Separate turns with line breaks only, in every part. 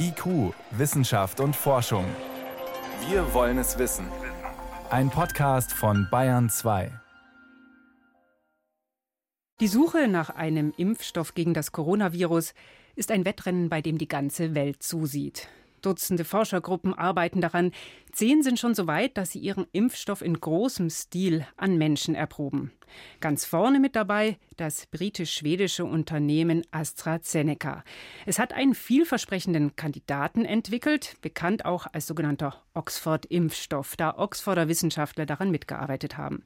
IQ, Wissenschaft und Forschung. Wir wollen es wissen. Ein Podcast von Bayern 2.
Die Suche nach einem Impfstoff gegen das Coronavirus ist ein Wettrennen, bei dem die ganze Welt zusieht. Dutzende Forschergruppen arbeiten daran. Zehn sind schon so weit, dass sie ihren Impfstoff in großem Stil an Menschen erproben. Ganz vorne mit dabei das britisch-schwedische Unternehmen AstraZeneca. Es hat einen vielversprechenden Kandidaten entwickelt, bekannt auch als sogenannter Oxford-Impfstoff, da Oxforder Wissenschaftler daran mitgearbeitet haben.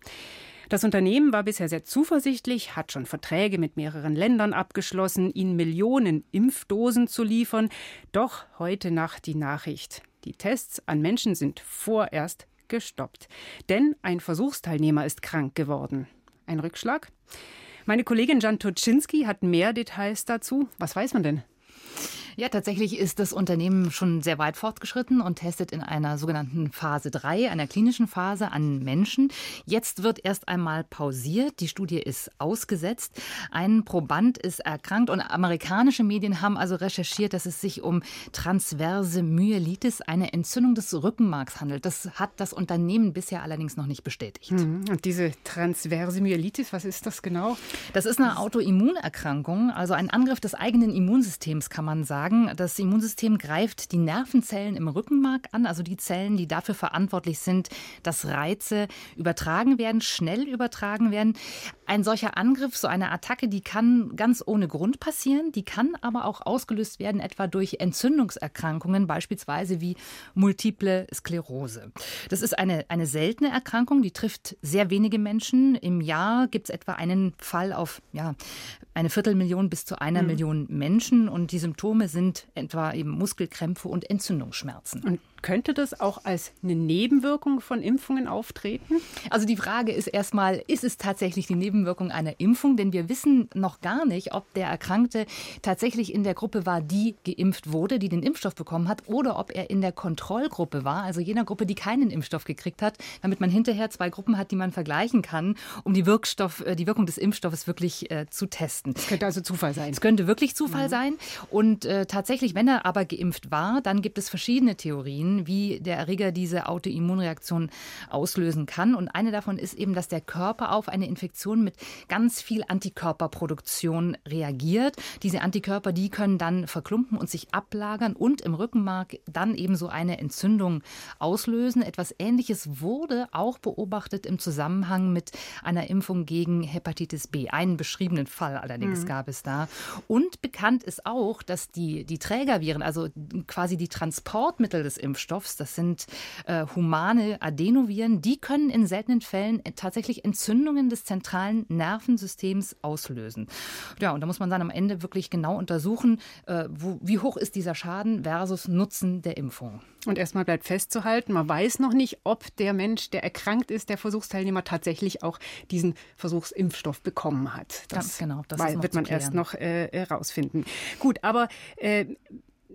Das Unternehmen war bisher sehr zuversichtlich, hat schon Verträge mit mehreren Ländern abgeschlossen, ihnen Millionen Impfdosen zu liefern. Doch heute Nacht die Nachricht. Die Tests an Menschen sind vorerst gestoppt. Denn ein Versuchsteilnehmer ist krank geworden. Ein Rückschlag? Meine Kollegin Jan Toczynski hat mehr Details dazu. Was weiß man denn?
Ja, tatsächlich ist das Unternehmen schon sehr weit fortgeschritten und testet in einer sogenannten Phase 3, einer klinischen Phase an Menschen. Jetzt wird erst einmal pausiert. Die Studie ist ausgesetzt. Ein Proband ist erkrankt und amerikanische Medien haben also recherchiert, dass es sich um transverse Myelitis, eine Entzündung des Rückenmarks handelt. Das hat das Unternehmen bisher allerdings noch nicht bestätigt.
Mhm. Und diese transverse Myelitis, was ist das genau?
Das ist eine Autoimmunerkrankung, also ein Angriff des eigenen Immunsystems, kann man sagen sagen, das Immunsystem greift die Nervenzellen im Rückenmark an, also die Zellen, die dafür verantwortlich sind, dass Reize übertragen werden, schnell übertragen werden. Ein solcher Angriff, so eine Attacke, die kann ganz ohne Grund passieren, die kann aber auch ausgelöst werden, etwa durch Entzündungserkrankungen, beispielsweise wie multiple Sklerose. Das ist eine, eine seltene Erkrankung, die trifft sehr wenige Menschen. Im Jahr gibt es etwa einen Fall auf ja, eine Viertelmillion bis zu einer mhm. Million Menschen und die Symptome sind etwa eben Muskelkrämpfe und Entzündungsschmerzen.
Und könnte das auch als eine Nebenwirkung von Impfungen auftreten?
Also die Frage ist erstmal, ist es tatsächlich die Nebenwirkung einer Impfung? Denn wir wissen noch gar nicht, ob der Erkrankte tatsächlich in der Gruppe war, die geimpft wurde, die den Impfstoff bekommen hat, oder ob er in der Kontrollgruppe war, also jener Gruppe, die keinen Impfstoff gekriegt hat, damit man hinterher zwei Gruppen hat, die man vergleichen kann, um die, Wirkstoff, äh, die Wirkung des Impfstoffes wirklich äh, zu testen.
Es könnte also Zufall sein.
Es könnte wirklich Zufall mhm. sein. Und äh, tatsächlich, wenn er aber geimpft war, dann gibt es verschiedene Theorien wie der Erreger diese Autoimmunreaktion auslösen kann. Und eine davon ist eben, dass der Körper auf eine Infektion mit ganz viel Antikörperproduktion reagiert. Diese Antikörper, die können dann verklumpen und sich ablagern und im Rückenmark dann eben so eine Entzündung auslösen. Etwas Ähnliches wurde auch beobachtet im Zusammenhang mit einer Impfung gegen Hepatitis B. Einen beschriebenen Fall allerdings mhm. gab es da. Und bekannt ist auch, dass die, die Trägerviren, also quasi die Transportmittel des Impfstoffs, Impfstoffs. Das sind äh, humane Adenoviren. Die können in seltenen Fällen tatsächlich Entzündungen des zentralen Nervensystems auslösen. Ja, und da muss man dann am Ende wirklich genau untersuchen, äh, wo, wie hoch ist dieser Schaden versus Nutzen der Impfung.
Und erstmal bleibt festzuhalten, man weiß noch nicht, ob der Mensch, der erkrankt ist, der Versuchsteilnehmer tatsächlich auch diesen Versuchsimpfstoff bekommen hat.
Das Ganz genau,
das wird man erst noch äh, herausfinden. Gut, aber äh,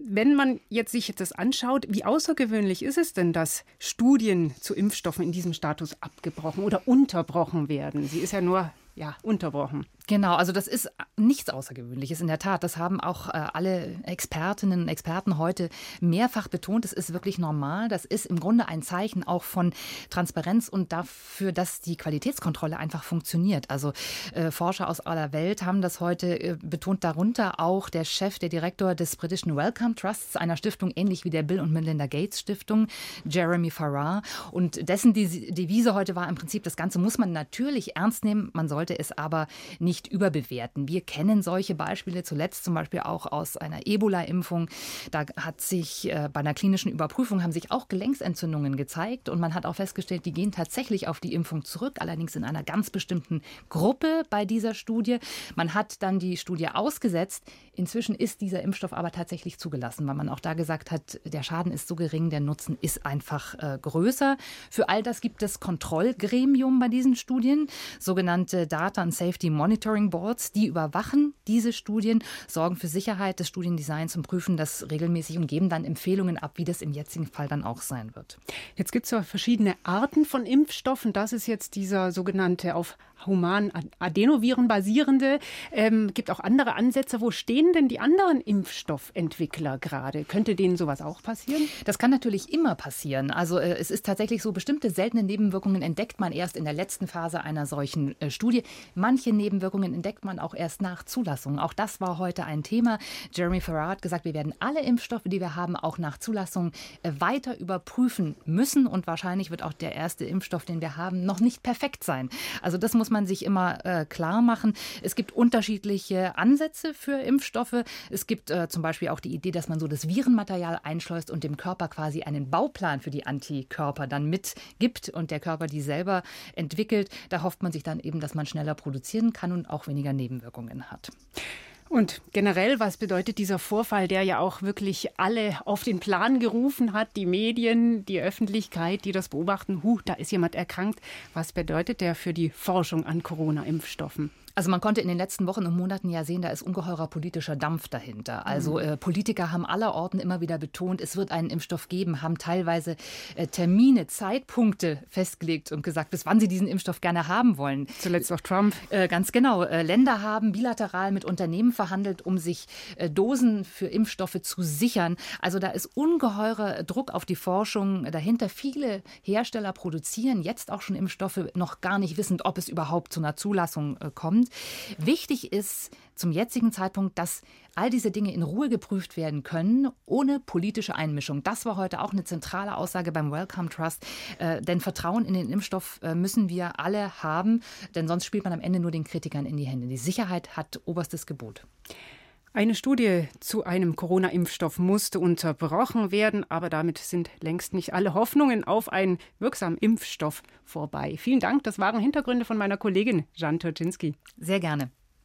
wenn man jetzt sich das anschaut, wie außergewöhnlich ist es denn, dass Studien zu Impfstoffen in diesem Status abgebrochen oder unterbrochen werden? Sie ist ja nur ja, unterbrochen.
Genau, also das ist nichts Außergewöhnliches in der Tat. Das haben auch äh, alle Expertinnen und Experten heute mehrfach betont. Das ist wirklich normal. Das ist im Grunde ein Zeichen auch von Transparenz und dafür, dass die Qualitätskontrolle einfach funktioniert. Also äh, Forscher aus aller Welt haben das heute äh, betont, darunter auch der Chef, der Direktor des britischen Wellcome Trusts, einer Stiftung ähnlich wie der Bill und Melinda Gates Stiftung, Jeremy Farrar. Und dessen Devise heute war im Prinzip, das Ganze muss man natürlich ernst nehmen, man sollte es aber nicht nicht überbewerten. Wir kennen solche Beispiele zuletzt zum Beispiel auch aus einer Ebola-Impfung. Da hat sich äh, bei einer klinischen Überprüfung haben sich auch Gelenksentzündungen gezeigt und man hat auch festgestellt, die gehen tatsächlich auf die Impfung zurück, allerdings in einer ganz bestimmten Gruppe bei dieser Studie. Man hat dann die Studie ausgesetzt. Inzwischen ist dieser Impfstoff aber tatsächlich zugelassen, weil man auch da gesagt hat, der Schaden ist so gering, der Nutzen ist einfach äh, größer. Für all das gibt es Kontrollgremium bei diesen Studien, sogenannte Data and Safety Monitoring Monitoring Boards, die überwachen diese Studien, sorgen für Sicherheit des Studiendesigns und prüfen das regelmäßig und geben dann Empfehlungen ab, wie das im jetzigen Fall dann auch sein wird.
Jetzt gibt es ja verschiedene Arten von Impfstoffen. Das ist jetzt dieser sogenannte auf human Adenoviren basierende. Ähm, gibt auch andere Ansätze. Wo stehen denn die anderen Impfstoffentwickler gerade? Könnte denen sowas auch passieren?
Das kann natürlich immer passieren. Also äh, es ist tatsächlich so, bestimmte seltene Nebenwirkungen entdeckt man erst in der letzten Phase einer solchen äh, Studie. Manche Nebenwirkungen entdeckt man auch erst nach Zulassung. Auch das war heute ein Thema. Jeremy Farrar hat gesagt, wir werden alle Impfstoffe, die wir haben, auch nach Zulassung äh, weiter überprüfen müssen. Und wahrscheinlich wird auch der erste Impfstoff, den wir haben, noch nicht perfekt sein. Also das muss man sich immer äh, klar machen. Es gibt unterschiedliche Ansätze für Impfstoffe. Es gibt äh, zum Beispiel auch die Idee, dass man so das Virenmaterial einschleust und dem Körper quasi einen Bauplan für die Antikörper dann mitgibt und der Körper die selber entwickelt. Da hofft man sich dann eben, dass man schneller produzieren kann und auch weniger Nebenwirkungen hat.
Und generell, was bedeutet dieser Vorfall, der ja auch wirklich alle auf den Plan gerufen hat, die Medien, die Öffentlichkeit, die das beobachten, huh, da ist jemand erkrankt. Was bedeutet der für die Forschung an Corona-Impfstoffen?
Also man konnte in den letzten Wochen und Monaten ja sehen, da ist ungeheurer politischer Dampf dahinter. Also mhm. äh, Politiker haben aller Orten immer wieder betont, es wird einen Impfstoff geben, haben teilweise äh, Termine, Zeitpunkte festgelegt und gesagt, bis wann sie diesen Impfstoff gerne haben wollen.
Zuletzt auch Trump.
Äh, ganz genau. Äh, Länder haben bilateral mit Unternehmen verhandelt, um sich äh, Dosen für Impfstoffe zu sichern. Also da ist ungeheurer Druck auf die Forschung dahinter. Viele Hersteller produzieren jetzt auch schon Impfstoffe, noch gar nicht wissend, ob es überhaupt zu einer Zulassung äh, kommt. Wichtig ist zum jetzigen Zeitpunkt, dass all diese Dinge in Ruhe geprüft werden können, ohne politische Einmischung. Das war heute auch eine zentrale Aussage beim Wellcome Trust. Äh, denn Vertrauen in den Impfstoff äh, müssen wir alle haben, denn sonst spielt man am Ende nur den Kritikern in die Hände. Die Sicherheit hat oberstes Gebot.
Eine Studie zu einem Corona-Impfstoff musste unterbrochen werden, aber damit sind längst nicht alle Hoffnungen auf einen wirksamen Impfstoff vorbei. Vielen Dank, das waren Hintergründe von meiner Kollegin Jan Turczynski.
Sehr gerne.